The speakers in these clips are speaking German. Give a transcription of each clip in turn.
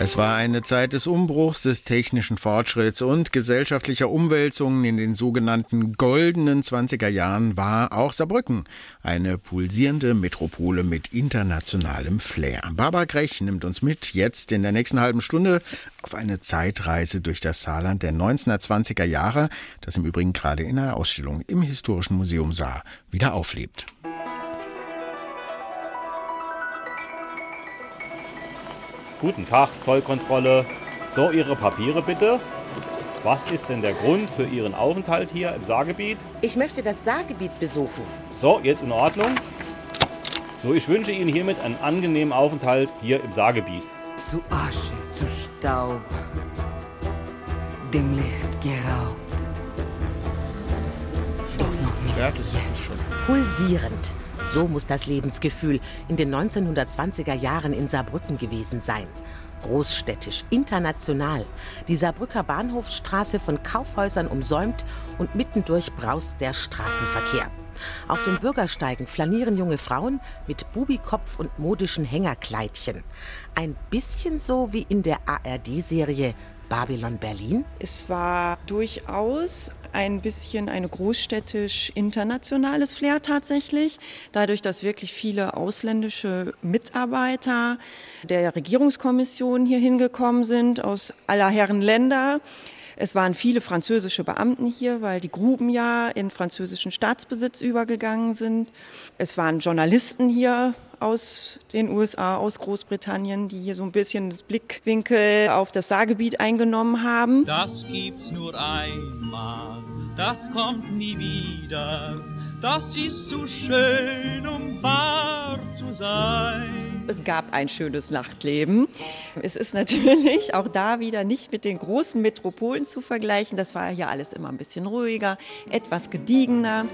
Es war eine Zeit des Umbruchs, des technischen Fortschritts und gesellschaftlicher Umwälzungen. In den sogenannten goldenen 20er Jahren war auch Saarbrücken eine pulsierende Metropole mit internationalem Flair. Barbara Grech nimmt uns mit jetzt in der nächsten halben Stunde auf eine Zeitreise durch das Saarland der 1920er Jahre, das im Übrigen gerade in einer Ausstellung im Historischen Museum Saar wieder auflebt. Guten Tag, Zollkontrolle. So, Ihre Papiere bitte. Was ist denn der Grund für Ihren Aufenthalt hier im Saargebiet? Ich möchte das Saargebiet besuchen. So, jetzt in Ordnung. So, ich wünsche Ihnen hiermit einen angenehmen Aufenthalt hier im Saargebiet. Zu Asche, zu Staub, dem Licht geraubt. Doch noch nicht Ja, das ist schon. Pulsierend. So muss das Lebensgefühl in den 1920er Jahren in Saarbrücken gewesen sein. Großstädtisch, international. Die Saarbrücker Bahnhofsstraße von Kaufhäusern umsäumt und mittendurch braust der Straßenverkehr. Auf den Bürgersteigen flanieren junge Frauen mit Bubikopf und modischen Hängerkleidchen. Ein bisschen so wie in der ARD-Serie Babylon Berlin. Es war durchaus ein bisschen eine großstädtisch internationales Flair tatsächlich, dadurch, dass wirklich viele ausländische Mitarbeiter der Regierungskommission hier hingekommen sind aus aller Herren Länder. Es waren viele französische Beamten hier, weil die Gruben ja in französischen Staatsbesitz übergegangen sind. Es waren Journalisten hier aus den USA, aus Großbritannien, die hier so ein bisschen das Blickwinkel auf das Saargebiet eingenommen haben. Das gibt's nur einmal, das kommt nie wieder. Das ist zu schön, um wahr zu sein. Es gab ein schönes Nachtleben. Es ist natürlich auch da wieder nicht mit den großen Metropolen zu vergleichen. Das war hier alles immer ein bisschen ruhiger, etwas gediegener.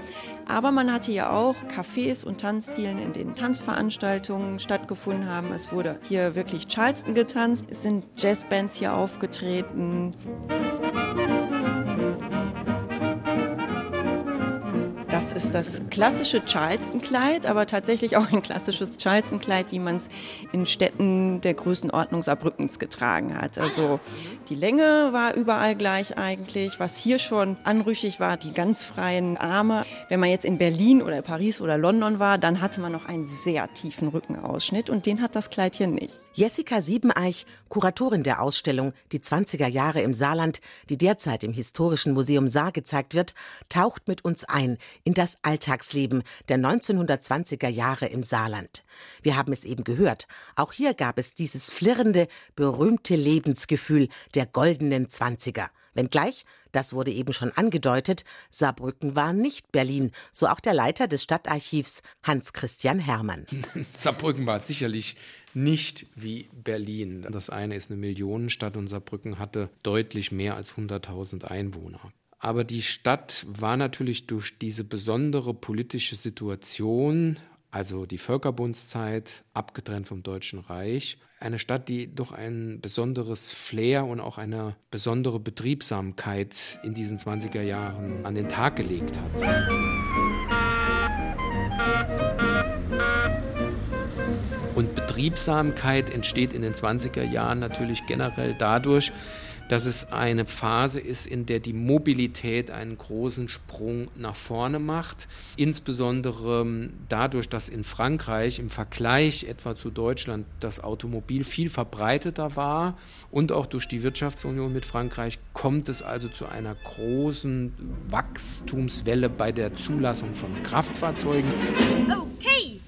Aber man hatte ja auch Cafés und Tanzstilen, in denen Tanzveranstaltungen stattgefunden haben. Es wurde hier wirklich Charleston getanzt. Es sind Jazzbands hier aufgetreten. Ist das klassische Charleston-Kleid, aber tatsächlich auch ein klassisches Charleston-Kleid, wie man es in Städten der Größenordnung Saarbrückens getragen hat. Also die Länge war überall gleich eigentlich. Was hier schon anrüchig war, die ganz freien Arme. Wenn man jetzt in Berlin oder Paris oder London war, dann hatte man noch einen sehr tiefen Rückenausschnitt und den hat das Kleid hier nicht. Jessica Siebeneich, Kuratorin der Ausstellung Die 20er Jahre im Saarland, die derzeit im Historischen Museum Saar gezeigt wird, taucht mit uns ein in das Alltagsleben der 1920er Jahre im Saarland. Wir haben es eben gehört. Auch hier gab es dieses flirrende, berühmte Lebensgefühl der goldenen Zwanziger. Wenngleich, das wurde eben schon angedeutet, Saarbrücken war nicht Berlin, so auch der Leiter des Stadtarchivs Hans Christian Hermann. Saarbrücken war sicherlich nicht wie Berlin. Das eine ist eine Millionenstadt und Saarbrücken hatte deutlich mehr als 100.000 Einwohner. Aber die Stadt war natürlich durch diese besondere politische Situation, also die Völkerbundszeit, abgetrennt vom Deutschen Reich, eine Stadt, die doch ein besonderes Flair und auch eine besondere Betriebsamkeit in diesen 20er Jahren an den Tag gelegt hat. Und Betriebsamkeit entsteht in den 20er Jahren natürlich generell dadurch, dass es eine Phase ist, in der die Mobilität einen großen Sprung nach vorne macht. Insbesondere dadurch, dass in Frankreich im Vergleich etwa zu Deutschland das Automobil viel verbreiteter war und auch durch die Wirtschaftsunion mit Frankreich kommt es also zu einer großen Wachstumswelle bei der Zulassung von Kraftfahrzeugen. Okay.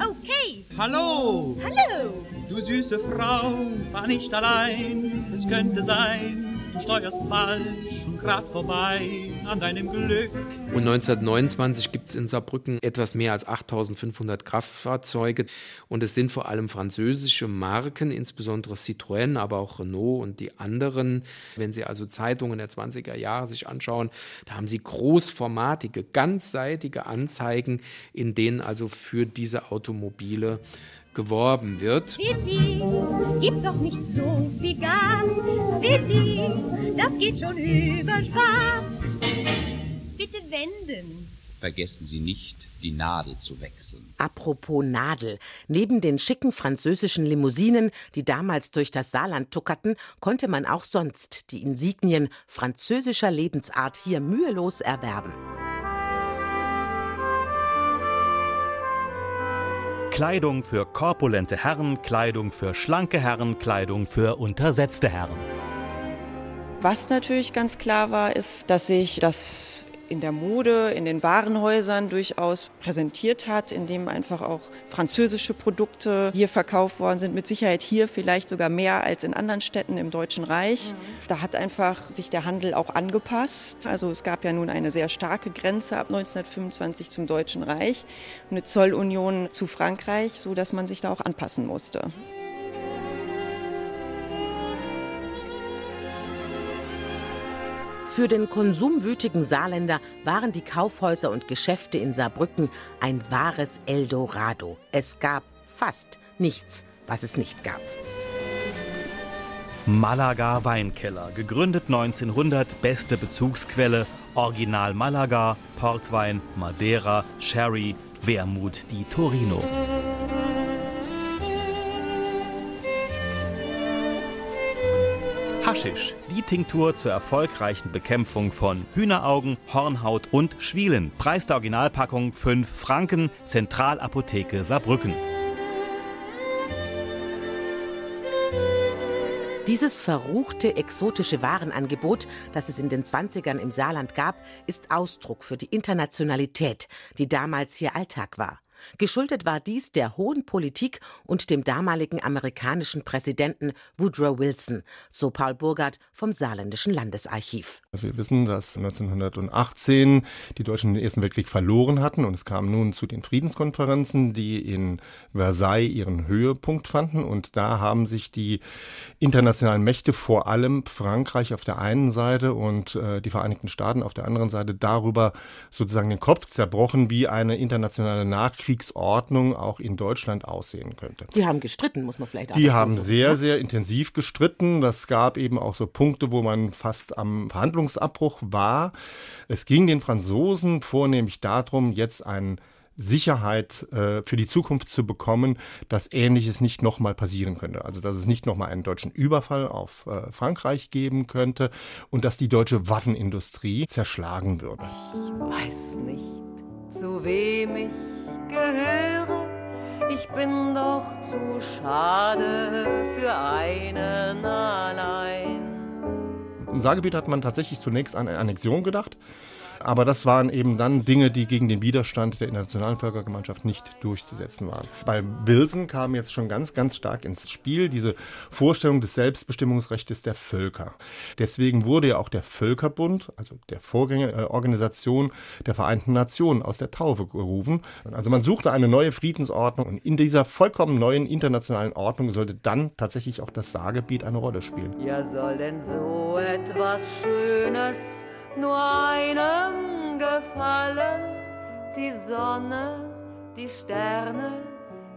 Okay. Hallo, Hallo. Du süße Frau, fahr nicht allein. Es könnte sein, du steuerst falsch und grad vorbei an deinem Glück. Und 1929 gibt es in Saarbrücken etwas mehr als 8500 Kraftfahrzeuge. Und es sind vor allem französische Marken, insbesondere Citroën, aber auch Renault und die anderen. Wenn Sie also Zeitungen der 20er Jahre sich anschauen, da haben Sie großformatige, ganzseitige Anzeigen, in denen also für diese Automobile geworben wird. Bitte, gib doch nicht so wie ganz. Bitte, das geht schon über Spaß. Bitte wenden. vergessen Sie nicht, die Nadel zu wechseln. Apropos Nadel. Neben den schicken französischen Limousinen, die damals durch das Saarland tuckerten, konnte man auch sonst die Insignien französischer Lebensart hier mühelos erwerben. Kleidung für korpulente Herren, Kleidung für schlanke Herren, Kleidung für untersetzte Herren. Was natürlich ganz klar war, ist, dass sich das in der Mode, in den Warenhäusern durchaus präsentiert hat, indem einfach auch französische Produkte hier verkauft worden sind. Mit Sicherheit hier vielleicht sogar mehr als in anderen Städten im Deutschen Reich. Mhm. Da hat einfach sich der Handel auch angepasst. Also es gab ja nun eine sehr starke Grenze ab 1925 zum Deutschen Reich, eine Zollunion zu Frankreich, so dass man sich da auch anpassen musste. Für den konsumwütigen Saarländer waren die Kaufhäuser und Geschäfte in Saarbrücken ein wahres Eldorado. Es gab fast nichts, was es nicht gab. Malaga Weinkeller, gegründet 1900, beste Bezugsquelle, Original Malaga, Portwein, Madeira, Sherry, Wermut di Torino. Haschisch, die Tinktur zur erfolgreichen Bekämpfung von Hühneraugen, Hornhaut und Schwielen. Preis der Originalpackung 5 Franken, Zentralapotheke Saarbrücken. Dieses verruchte exotische Warenangebot, das es in den 20ern im Saarland gab, ist Ausdruck für die Internationalität, die damals hier Alltag war. Geschuldet war dies der hohen Politik und dem damaligen amerikanischen Präsidenten Woodrow Wilson, so Paul Burgert vom Saarländischen Landesarchiv. Wir wissen, dass 1918 die Deutschen den Ersten Weltkrieg verloren hatten und es kam nun zu den Friedenskonferenzen, die in Versailles ihren Höhepunkt fanden und da haben sich die internationalen Mächte, vor allem Frankreich auf der einen Seite und äh, die Vereinigten Staaten auf der anderen Seite, darüber sozusagen den Kopf zerbrochen, wie eine internationale Nachkrieg Kriegsordnung auch in Deutschland aussehen könnte. Die haben gestritten, muss man vielleicht auch Die haben so sehr, sehr intensiv gestritten. Das gab eben auch so Punkte, wo man fast am Verhandlungsabbruch war. Es ging den Franzosen vornehmlich darum, jetzt einen Sicherheit äh, für die Zukunft zu bekommen, dass Ähnliches nicht nochmal passieren könnte. Also dass es nicht nochmal einen deutschen Überfall auf äh, Frankreich geben könnte und dass die deutsche Waffenindustrie zerschlagen würde. Ich weiß nicht, zu wem ich gehöre. Ich bin doch zu schade für einen allein. Im Saargebiet hat man tatsächlich zunächst an eine Annexion gedacht. Aber das waren eben dann Dinge, die gegen den Widerstand der internationalen Völkergemeinschaft nicht durchzusetzen waren. Bei Wilson kam jetzt schon ganz, ganz stark ins Spiel diese Vorstellung des Selbstbestimmungsrechts der Völker. Deswegen wurde ja auch der Völkerbund, also der Vorgängerorganisation der Vereinten Nationen, aus der Taufe gerufen. Also man suchte eine neue Friedensordnung und in dieser vollkommen neuen internationalen Ordnung sollte dann tatsächlich auch das Saargebiet eine Rolle spielen. Ja, soll denn so etwas Schönes nur einem gefallen. Die Sonne, die Sterne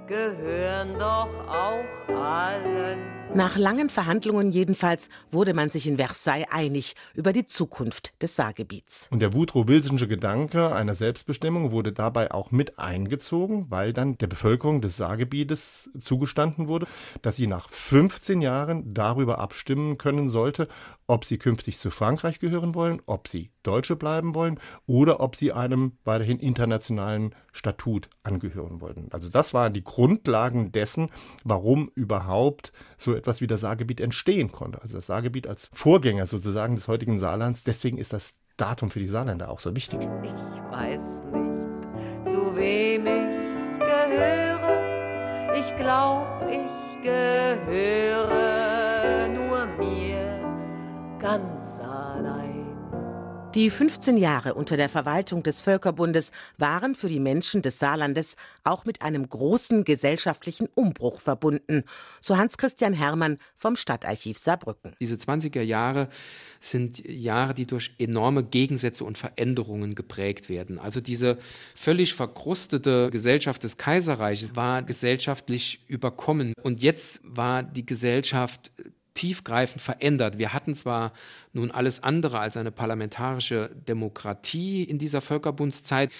gehören doch auch allen. Nach langen Verhandlungen jedenfalls wurde man sich in Versailles einig über die Zukunft des Saargebiets. Und der Woodrow-Wilsonsche Gedanke einer Selbstbestimmung wurde dabei auch mit eingezogen, weil dann der Bevölkerung des Saargebietes zugestanden wurde, dass sie nach 15 Jahren darüber abstimmen können sollte, ob sie künftig zu Frankreich gehören wollen, ob sie Deutsche bleiben wollen oder ob sie einem weiterhin internationalen Statut angehören wollten. Also das waren die Grundlagen dessen, warum überhaupt so etwas wie das Saargebiet entstehen konnte. Also das Saargebiet als Vorgänger sozusagen des heutigen Saarlands. Deswegen ist das Datum für die Saarländer auch so wichtig. Ich weiß nicht, zu wem ich gehöre. Ich glaube, ich gehöre ganz allein. Die 15 Jahre unter der Verwaltung des Völkerbundes waren für die Menschen des Saarlandes auch mit einem großen gesellschaftlichen Umbruch verbunden, so Hans-Christian Hermann vom Stadtarchiv Saarbrücken. Diese 20er Jahre sind Jahre, die durch enorme Gegensätze und Veränderungen geprägt werden. Also diese völlig verkrustete Gesellschaft des Kaiserreiches war gesellschaftlich überkommen und jetzt war die Gesellschaft tiefgreifend verändert. Wir hatten zwar nun alles andere als eine parlamentarische Demokratie in dieser Völkerbundszeit,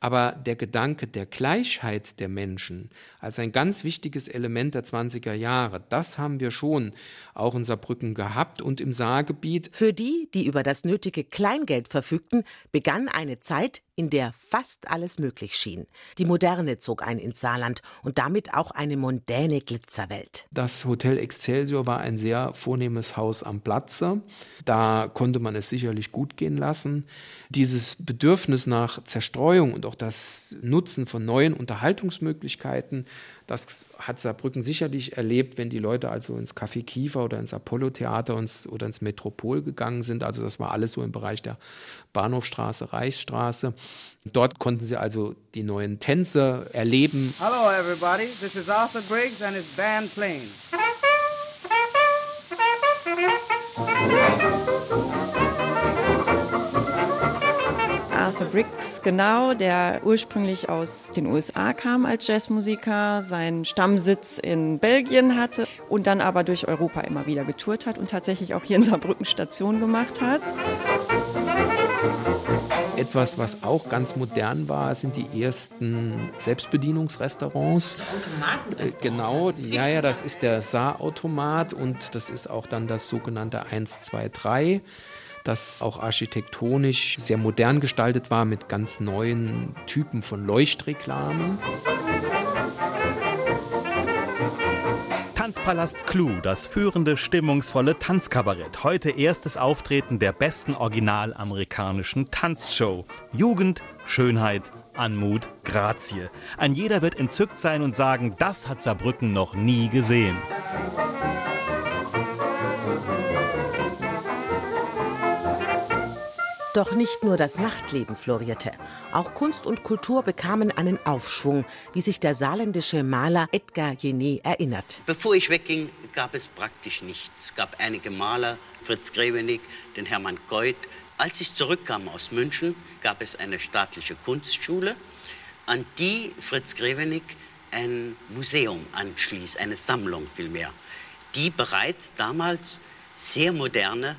aber der Gedanke der Gleichheit der Menschen als ein ganz wichtiges Element der 20er Jahre, das haben wir schon auch in Saarbrücken gehabt und im Saargebiet. Für die, die über das nötige Kleingeld verfügten, begann eine Zeit, in der fast alles möglich schien. Die Moderne zog ein ins Saarland und damit auch eine mondäne Glitzerwelt. Das Hotel Excelsior war ein sehr vornehmes Haus am Platze. Da konnte man es sicherlich gut gehen lassen. Dieses Bedürfnis nach Zerstreuung und auch das Nutzen von neuen Unterhaltungsmöglichkeiten, das hat Saarbrücken sicherlich erlebt, wenn die Leute also ins Café Kiefer oder ins Apollo-Theater oder ins Metropol gegangen sind. Also das war alles so im Bereich der Bahnhofstraße, Reichsstraße. Dort konnten sie also die neuen Tänze erleben. Hello everybody, this is Arthur Briggs and his band playing. Briggs, genau, der ursprünglich aus den USA kam als Jazzmusiker, seinen Stammsitz in Belgien hatte und dann aber durch Europa immer wieder getourt hat und tatsächlich auch hier in Saarbrücken Station gemacht hat. Etwas, was auch ganz modern war, sind die ersten Selbstbedienungsrestaurants. Automatenrestaurants. Genau, ja, ja, das ist der Saarautomat und das ist auch dann das sogenannte 123 das auch architektonisch sehr modern gestaltet war mit ganz neuen Typen von Leuchtreklamen. Tanzpalast Clou, das führende, stimmungsvolle Tanzkabarett. Heute erstes Auftreten der besten originalamerikanischen Tanzshow. Jugend, Schönheit, Anmut, Grazie. Ein jeder wird entzückt sein und sagen, das hat Saarbrücken noch nie gesehen. Doch nicht nur das Nachtleben florierte. Auch Kunst und Kultur bekamen einen Aufschwung, wie sich der saarländische Maler Edgar Jené erinnert. Bevor ich wegging, gab es praktisch nichts. Es gab einige Maler, Fritz Grevenig, den Hermann Goit. Als ich zurückkam aus München, gab es eine staatliche Kunstschule, an die Fritz Grevenig ein Museum anschließt, eine Sammlung vielmehr, die bereits damals sehr moderne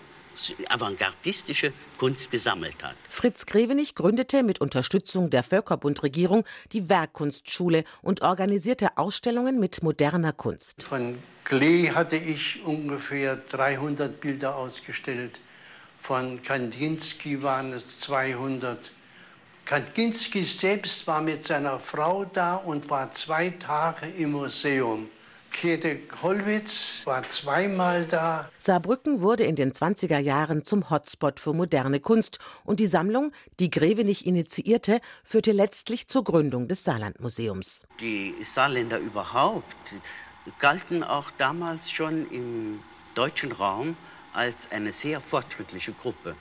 avantgardistische Kunst gesammelt hat. Fritz Grevenich gründete mit Unterstützung der Völkerbundregierung die Werkkunstschule und organisierte Ausstellungen mit moderner Kunst. Von Klee hatte ich ungefähr 300 Bilder ausgestellt. Von Kandinsky waren es 200. Kandinsky selbst war mit seiner Frau da und war zwei Tage im Museum. Käthe Kollwitz war zweimal da. Saarbrücken wurde in den 20er Jahren zum Hotspot für moderne Kunst und die Sammlung, die Grevenich initiierte, führte letztlich zur Gründung des Saarlandmuseums. Die Saarländer überhaupt galten auch damals schon im deutschen Raum als eine sehr fortschrittliche Gruppe.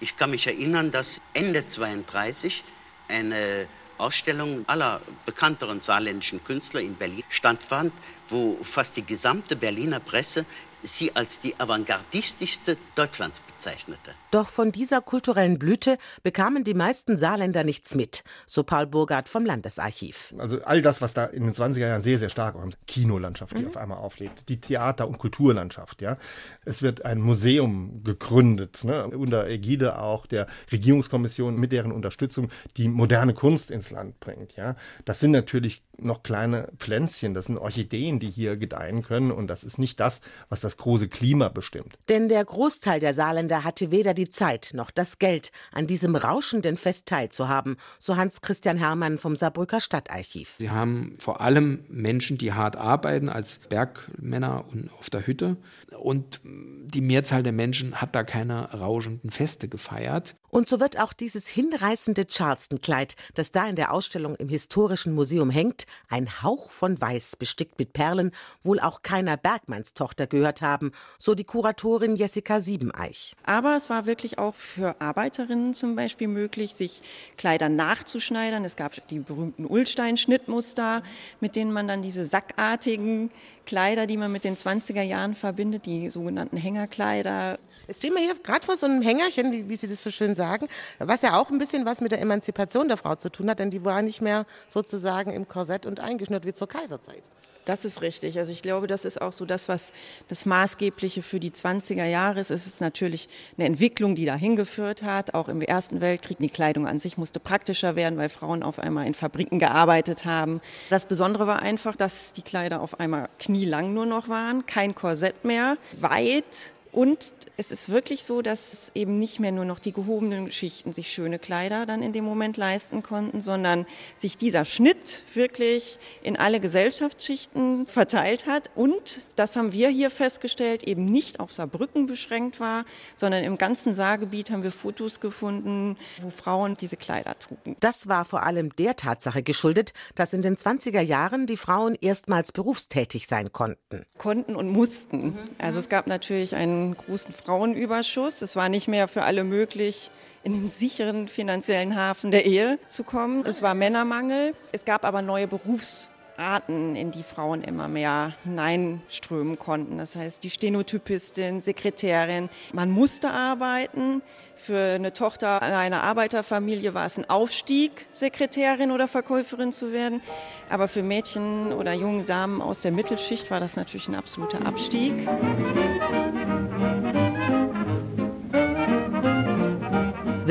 Ich kann mich erinnern, dass Ende 32 eine Ausstellung aller bekannteren saarländischen Künstler in Berlin stattfand, wo fast die gesamte Berliner Presse sie als die avantgardistischste Deutschlands bezeichnete. Doch von dieser kulturellen Blüte bekamen die meisten Saarländer nichts mit, so Paul Burgard vom Landesarchiv. Also all das, was da in den 20er Jahren sehr, sehr stark war, Kinolandschaft, die mhm. auf einmal auflebt, die Theater- und Kulturlandschaft, ja. Es wird ein Museum gegründet, ne, unter Ägide auch der Regierungskommission mit deren Unterstützung, die moderne Kunst ins Land bringt, ja. Das sind natürlich noch kleine Pflänzchen, das sind Orchideen, die hier gedeihen können und das ist nicht das, was das große Klima bestimmt. Denn der Großteil der Saarländer hatte weder die Zeit noch das Geld, an diesem rauschenden Fest teilzuhaben, so Hans-Christian Hermann vom Saarbrücker Stadtarchiv. Sie haben vor allem Menschen, die hart arbeiten, als Bergmänner und auf der Hütte. Und die Mehrzahl der Menschen hat da keine rauschenden Feste gefeiert. Und so wird auch dieses hinreißende Charleston-Kleid, das da in der Ausstellung im Historischen Museum hängt, ein Hauch von Weiß, bestickt mit Perlen, wohl auch keiner Bergmannstochter gehört haben, so die Kuratorin Jessica Siebeneich. Aber es war wirklich auch für Arbeiterinnen zum Beispiel möglich, sich Kleider nachzuschneidern. Es gab die berühmten Ullstein-Schnittmuster, mit denen man dann diese sackartigen Kleider, die man mit den 20er Jahren verbindet, die sogenannten Hängerkleider. Jetzt stehen wir hier gerade vor so einem Hängerchen, wie, wie, Sie das so schön sagen, was ja auch ein bisschen was mit der Emanzipation der Frau zu tun hat, denn die war nicht mehr sozusagen im Korsett und eingeschnürt wie zur Kaiserzeit. Das ist richtig. Also ich glaube, das ist auch so das, was das Maßgebliche für die 20er Jahre ist. Es ist natürlich eine Entwicklung, die dahin geführt hat. Auch im Ersten Weltkrieg. Die Kleidung an sich musste praktischer werden, weil Frauen auf einmal in Fabriken gearbeitet haben. Das Besondere war einfach, dass die Kleider auf einmal knielang nur noch waren, kein Korsett mehr, weit und es ist wirklich so, dass eben nicht mehr nur noch die gehobenen Schichten sich schöne Kleider dann in dem Moment leisten konnten, sondern sich dieser Schnitt wirklich in alle Gesellschaftsschichten verteilt hat. Und das haben wir hier festgestellt, eben nicht auf Saarbrücken beschränkt war, sondern im ganzen Saargebiet haben wir Fotos gefunden, wo Frauen diese Kleider trugen. Das war vor allem der Tatsache geschuldet, dass in den 20er Jahren die Frauen erstmals berufstätig sein konnten. Konnten und mussten. Also es gab natürlich einen großen Frauenüberschuss. Es war nicht mehr für alle möglich, in den sicheren finanziellen Hafen der Ehe zu kommen. Es war Männermangel. Es gab aber neue Berufs Arten, in die Frauen immer mehr hineinströmen konnten. Das heißt, die Stenotypistin, Sekretärin. Man musste arbeiten. Für eine Tochter einer Arbeiterfamilie war es ein Aufstieg, Sekretärin oder Verkäuferin zu werden. Aber für Mädchen oder junge Damen aus der Mittelschicht war das natürlich ein absoluter Abstieg.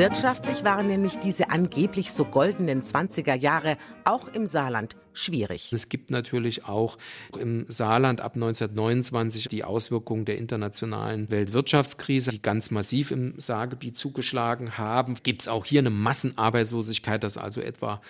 Wirtschaftlich waren nämlich diese angeblich so goldenen 20er Jahre auch im Saarland schwierig. Es gibt natürlich auch im Saarland ab 1929 die Auswirkungen der internationalen Weltwirtschaftskrise, die ganz massiv im Saargebiet zugeschlagen haben. Gibt es auch hier eine Massenarbeitslosigkeit, dass also etwa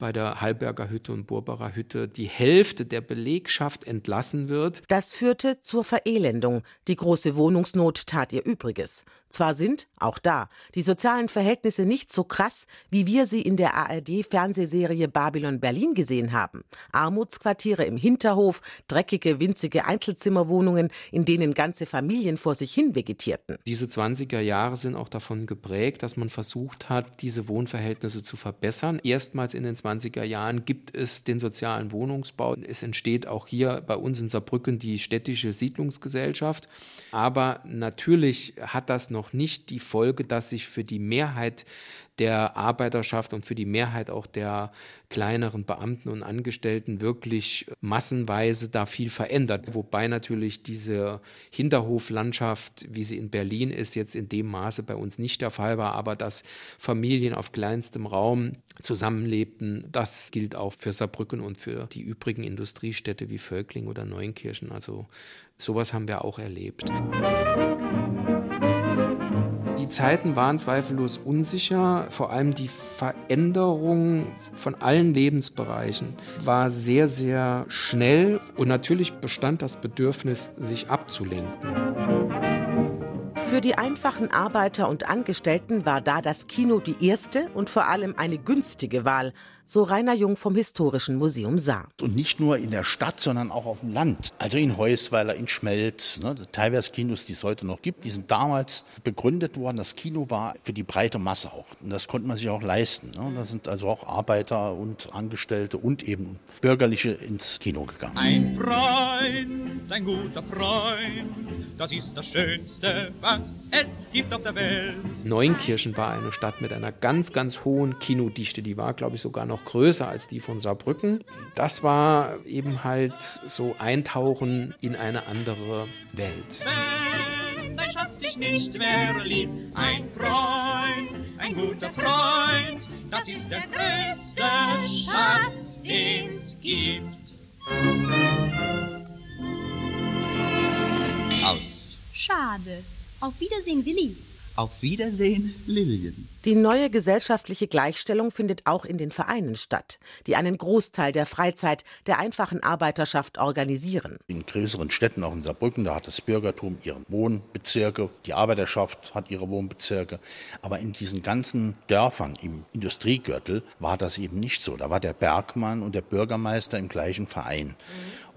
bei der Halberger Hütte und Burbacher Hütte die Hälfte der Belegschaft entlassen wird. Das führte zur Verelendung. Die große Wohnungsnot tat ihr Übriges. Zwar sind, auch da, die sozialen Verhältnisse nicht so krass, wie wir sie in der ARD-Fernsehserie Babylon Berlin gesehen haben. Armutsquartiere im Hinterhof, dreckige, winzige Einzelzimmerwohnungen, in denen ganze Familien vor sich hin vegetierten. Diese 20er Jahre sind auch davon geprägt, dass man versucht hat, diese Wohnverhältnisse zu verbessern. Erstmals in den 20er Jahren gibt es den sozialen Wohnungsbau. Es entsteht auch hier bei uns in Saarbrücken die städtische Siedlungsgesellschaft. Aber natürlich hat das noch nicht die Folge, dass sich für die Mehrheit der Arbeiterschaft und für die Mehrheit auch der kleineren Beamten und Angestellten wirklich massenweise da viel verändert. Wobei natürlich diese Hinterhoflandschaft, wie sie in Berlin ist, jetzt in dem Maße bei uns nicht der Fall war, aber dass Familien auf kleinstem Raum zusammenlebten, das gilt auch für Saarbrücken und für die übrigen Industriestädte wie Völkling oder Neunkirchen. Also sowas haben wir auch erlebt. Die Zeiten waren zweifellos unsicher. Vor allem die Veränderung von allen Lebensbereichen war sehr, sehr schnell und natürlich bestand das Bedürfnis, sich abzulenken. Für die einfachen Arbeiter und Angestellten war da das Kino die erste und vor allem eine günstige Wahl, so Rainer Jung vom Historischen Museum Saar. Und nicht nur in der Stadt, sondern auch auf dem Land. Also in Heusweiler, in Schmelz. Ne? Teilweise Kinos, die es heute noch gibt, die sind damals begründet worden. Das Kino war für die breite Masse auch. Und das konnte man sich auch leisten. Ne? Da sind also auch Arbeiter und Angestellte und eben Bürgerliche ins Kino gegangen. Ein Freund, ein guter Freund, das ist das Schönste, was es gibt auf der Welt. Neunkirchen war eine Stadt mit einer ganz, ganz hohen Kinodichte. Die war, glaube ich, sogar noch größer als die von Saarbrücken. Das war eben halt so Eintauchen in eine andere Welt. Wenn dein Schatz dich nicht mehr liebt, ein Freund, ein guter Freund, das ist der größte Schatz, den's gibt. Aus. Schade. Auf Wiedersehen, Willi. Auf Wiedersehen, Lilien. Die neue gesellschaftliche Gleichstellung findet auch in den Vereinen statt, die einen Großteil der Freizeit der einfachen Arbeiterschaft organisieren. In größeren Städten, auch in Saarbrücken, da hat das Bürgertum ihre Wohnbezirke, die Arbeiterschaft hat ihre Wohnbezirke. Aber in diesen ganzen Dörfern im Industriegürtel war das eben nicht so. Da war der Bergmann und der Bürgermeister im gleichen Verein.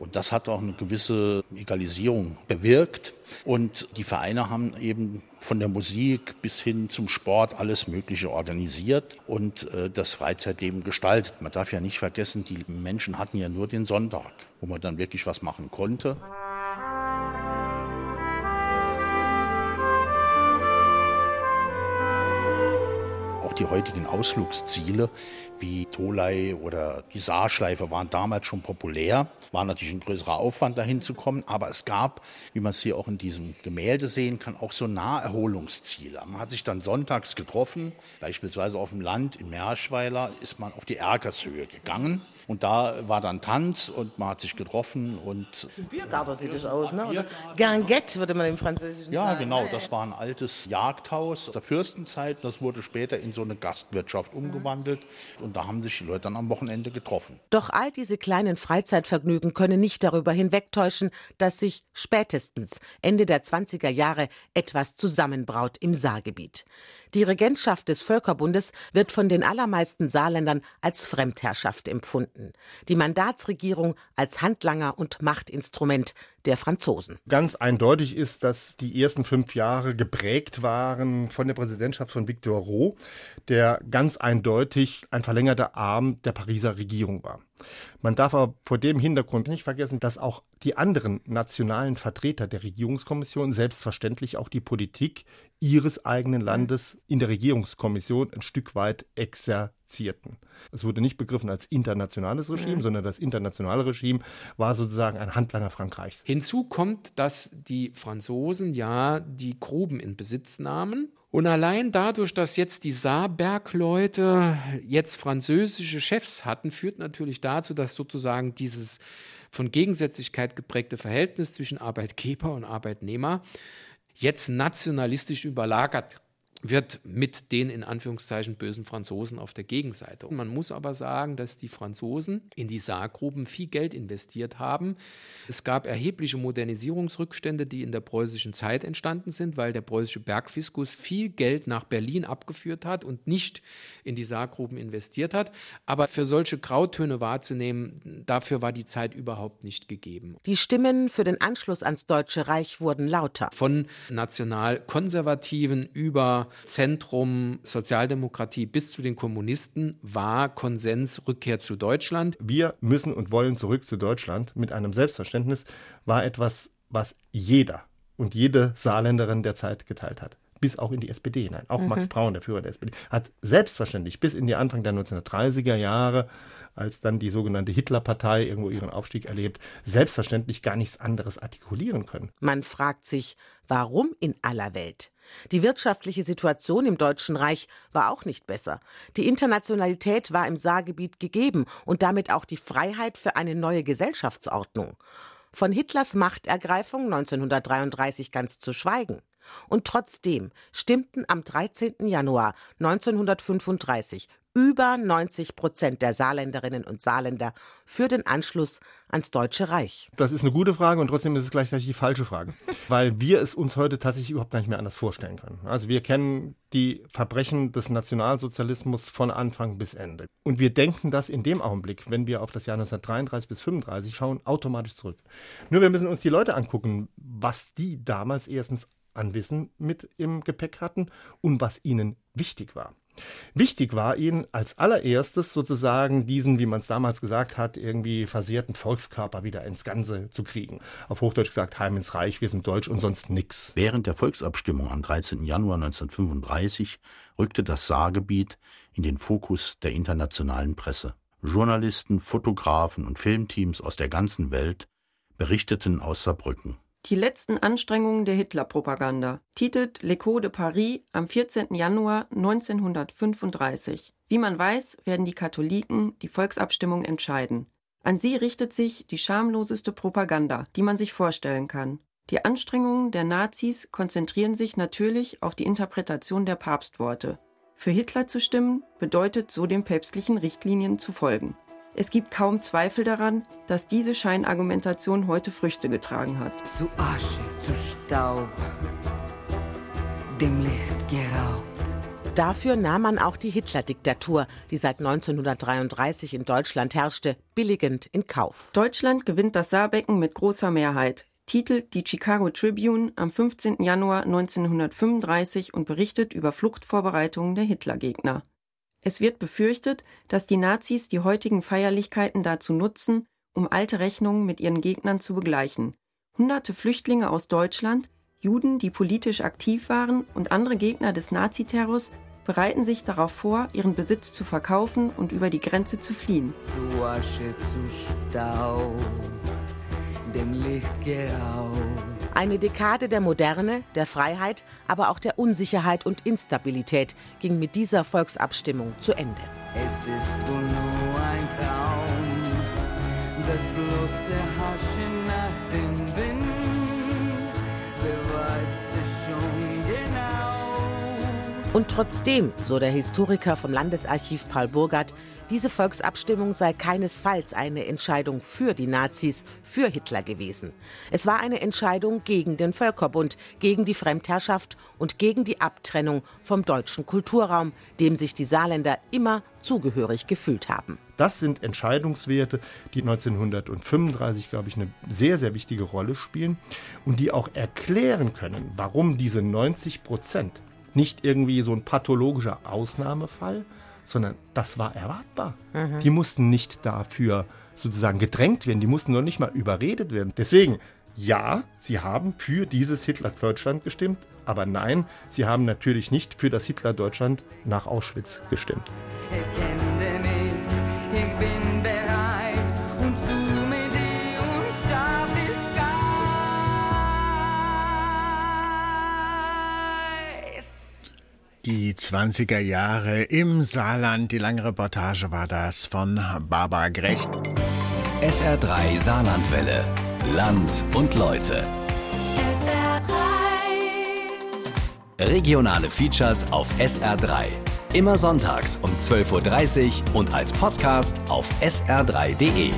Und das hat auch eine gewisse Egalisierung bewirkt. Und die Vereine haben eben von der Musik bis hin zum Sport alles Mögliche organisiert und äh, das Freizeitleben gestaltet. Man darf ja nicht vergessen, die Menschen hatten ja nur den Sonntag, wo man dann wirklich was machen konnte. Auch die heutigen Ausflugsziele wie Tolai oder die Saarschleife waren damals schon populär. War natürlich ein größerer Aufwand, dahin zu kommen. Aber es gab, wie man es hier auch in diesem Gemälde sehen kann, auch so Naherholungsziele. Man hat sich dann sonntags getroffen, beispielsweise auf dem Land in Merschweiler ist man auf die Erkershöhe gegangen. Und da war dann Tanz und man hat sich getroffen und. Biergarten sieht das aus, ne? Ganguette würde man im Französischen Ja, sagen. genau. Das war ein altes Jagdhaus der Fürstenzeit. Das wurde später in so eine Gastwirtschaft umgewandelt. Und da haben sich die Leute dann am Wochenende getroffen. Doch all diese kleinen Freizeitvergnügen können nicht darüber hinwegtäuschen, dass sich spätestens Ende der 20er Jahre etwas zusammenbraut im Saargebiet. Die Regentschaft des Völkerbundes wird von den allermeisten Saarländern als Fremdherrschaft empfunden. Die Mandatsregierung als Handlanger und Machtinstrument der Franzosen. Ganz eindeutig ist, dass die ersten fünf Jahre geprägt waren von der Präsidentschaft von Victor Roh, der ganz eindeutig ein verlängerter Arm der Pariser Regierung war. Man darf aber vor dem Hintergrund nicht vergessen, dass auch die anderen nationalen Vertreter der Regierungskommission selbstverständlich auch die Politik ihres eigenen Landes in der Regierungskommission ein Stück weit exerzierten. Es wurde nicht begriffen als internationales Regime, Mhm. sondern das internationale Regime war sozusagen ein Handlanger Frankreichs. Hinzu kommt, dass die Franzosen ja die Gruben in Besitz nahmen. Und allein dadurch, dass jetzt die Saarbergleute jetzt französische Chefs hatten, führt natürlich dazu, dass sozusagen dieses von Gegensätzlichkeit geprägte Verhältnis zwischen Arbeitgeber und Arbeitnehmer jetzt nationalistisch überlagert wird mit den in Anführungszeichen bösen Franzosen auf der Gegenseite. Und man muss aber sagen, dass die Franzosen in die Saargruben viel Geld investiert haben. Es gab erhebliche Modernisierungsrückstände, die in der preußischen Zeit entstanden sind, weil der preußische Bergfiskus viel Geld nach Berlin abgeführt hat und nicht in die Saargruben investiert hat. Aber für solche Grautöne wahrzunehmen, dafür war die Zeit überhaupt nicht gegeben. Die Stimmen für den Anschluss ans Deutsche Reich wurden lauter. Von Nationalkonservativen über Zentrum Sozialdemokratie bis zu den Kommunisten war Konsens Rückkehr zu Deutschland. Wir müssen und wollen zurück zu Deutschland mit einem Selbstverständnis war etwas, was jeder und jede Saarländerin der Zeit geteilt hat. Bis auch in die SPD hinein. Auch Mhm. Max Braun, der Führer der SPD, hat selbstverständlich bis in die Anfang der 1930er Jahre, als dann die sogenannte Hitlerpartei irgendwo ihren Aufstieg erlebt, selbstverständlich gar nichts anderes artikulieren können. Man fragt sich, warum in aller Welt? Die wirtschaftliche Situation im Deutschen Reich war auch nicht besser. Die Internationalität war im Saargebiet gegeben und damit auch die Freiheit für eine neue Gesellschaftsordnung. Von Hitlers Machtergreifung 1933 ganz zu schweigen. Und trotzdem stimmten am 13. Januar 1935 über 90 Prozent der Saarländerinnen und Saarländer für den Anschluss ans Deutsche Reich. Das ist eine gute Frage und trotzdem ist es gleichzeitig die falsche Frage, weil wir es uns heute tatsächlich überhaupt nicht mehr anders vorstellen können. Also wir kennen die Verbrechen des Nationalsozialismus von Anfang bis Ende. Und wir denken das in dem Augenblick, wenn wir auf das Jahr 1933 bis 35 schauen, automatisch zurück. Nur wir müssen uns die Leute angucken, was die damals erstens an Wissen mit im Gepäck hatten und was ihnen wichtig war. Wichtig war ihnen als allererstes sozusagen diesen, wie man es damals gesagt hat, irgendwie versehrten Volkskörper wieder ins Ganze zu kriegen. Auf Hochdeutsch gesagt, heim ins Reich, wir sind deutsch und sonst nix. Während der Volksabstimmung am 13. Januar 1935 rückte das Saargebiet in den Fokus der internationalen Presse. Journalisten, Fotografen und Filmteams aus der ganzen Welt berichteten aus Saarbrücken. Die letzten Anstrengungen der Hitlerpropaganda, titelt L'Echo de Paris am 14. Januar 1935. Wie man weiß, werden die Katholiken die Volksabstimmung entscheiden. An sie richtet sich die schamloseste Propaganda, die man sich vorstellen kann. Die Anstrengungen der Nazis konzentrieren sich natürlich auf die Interpretation der Papstworte. Für Hitler zu stimmen bedeutet so den päpstlichen Richtlinien zu folgen. Es gibt kaum Zweifel daran, dass diese Scheinargumentation heute Früchte getragen hat. Zu Asche, zu Staub, dem Licht geraubt. Dafür nahm man auch die Hitler-Diktatur, die seit 1933 in Deutschland herrschte, billigend in Kauf. Deutschland gewinnt das Saarbecken mit großer Mehrheit, titelt die Chicago Tribune am 15. Januar 1935 und berichtet über Fluchtvorbereitungen der Hitlergegner. Es wird befürchtet, dass die Nazis die heutigen Feierlichkeiten dazu nutzen, um alte Rechnungen mit ihren Gegnern zu begleichen. Hunderte Flüchtlinge aus Deutschland, Juden, die politisch aktiv waren und andere Gegner des Naziterrors bereiten sich darauf vor, ihren Besitz zu verkaufen und über die Grenze zu fliehen. Zu Asche, zu Staub, dem Licht geraubt. Eine Dekade der Moderne, der Freiheit, aber auch der Unsicherheit und Instabilität ging mit dieser Volksabstimmung zu Ende. Es ist wohl nur ein Traum, das bloße Hauschen nach dem Und trotzdem, so der Historiker vom Landesarchiv Paul Burgert, diese Volksabstimmung sei keinesfalls eine Entscheidung für die Nazis, für Hitler gewesen. Es war eine Entscheidung gegen den Völkerbund, gegen die Fremdherrschaft und gegen die Abtrennung vom deutschen Kulturraum, dem sich die Saarländer immer zugehörig gefühlt haben. Das sind Entscheidungswerte, die 1935, glaube ich, eine sehr, sehr wichtige Rolle spielen und die auch erklären können, warum diese 90 Prozent nicht irgendwie so ein pathologischer Ausnahmefall, sondern das war erwartbar. Mhm. Die mussten nicht dafür sozusagen gedrängt werden, die mussten noch nicht mal überredet werden. Deswegen, ja, sie haben für dieses Hitler-Deutschland gestimmt, aber nein, sie haben natürlich nicht für das Hitler-Deutschland nach Auschwitz gestimmt. Erkenne Die 20er Jahre im Saarland. Die lange Reportage war das von Barbara Grecht. SR3 Saarlandwelle. Land und Leute. Regionale Features auf SR3. Immer sonntags um 12.30 Uhr und als Podcast auf sr3.de.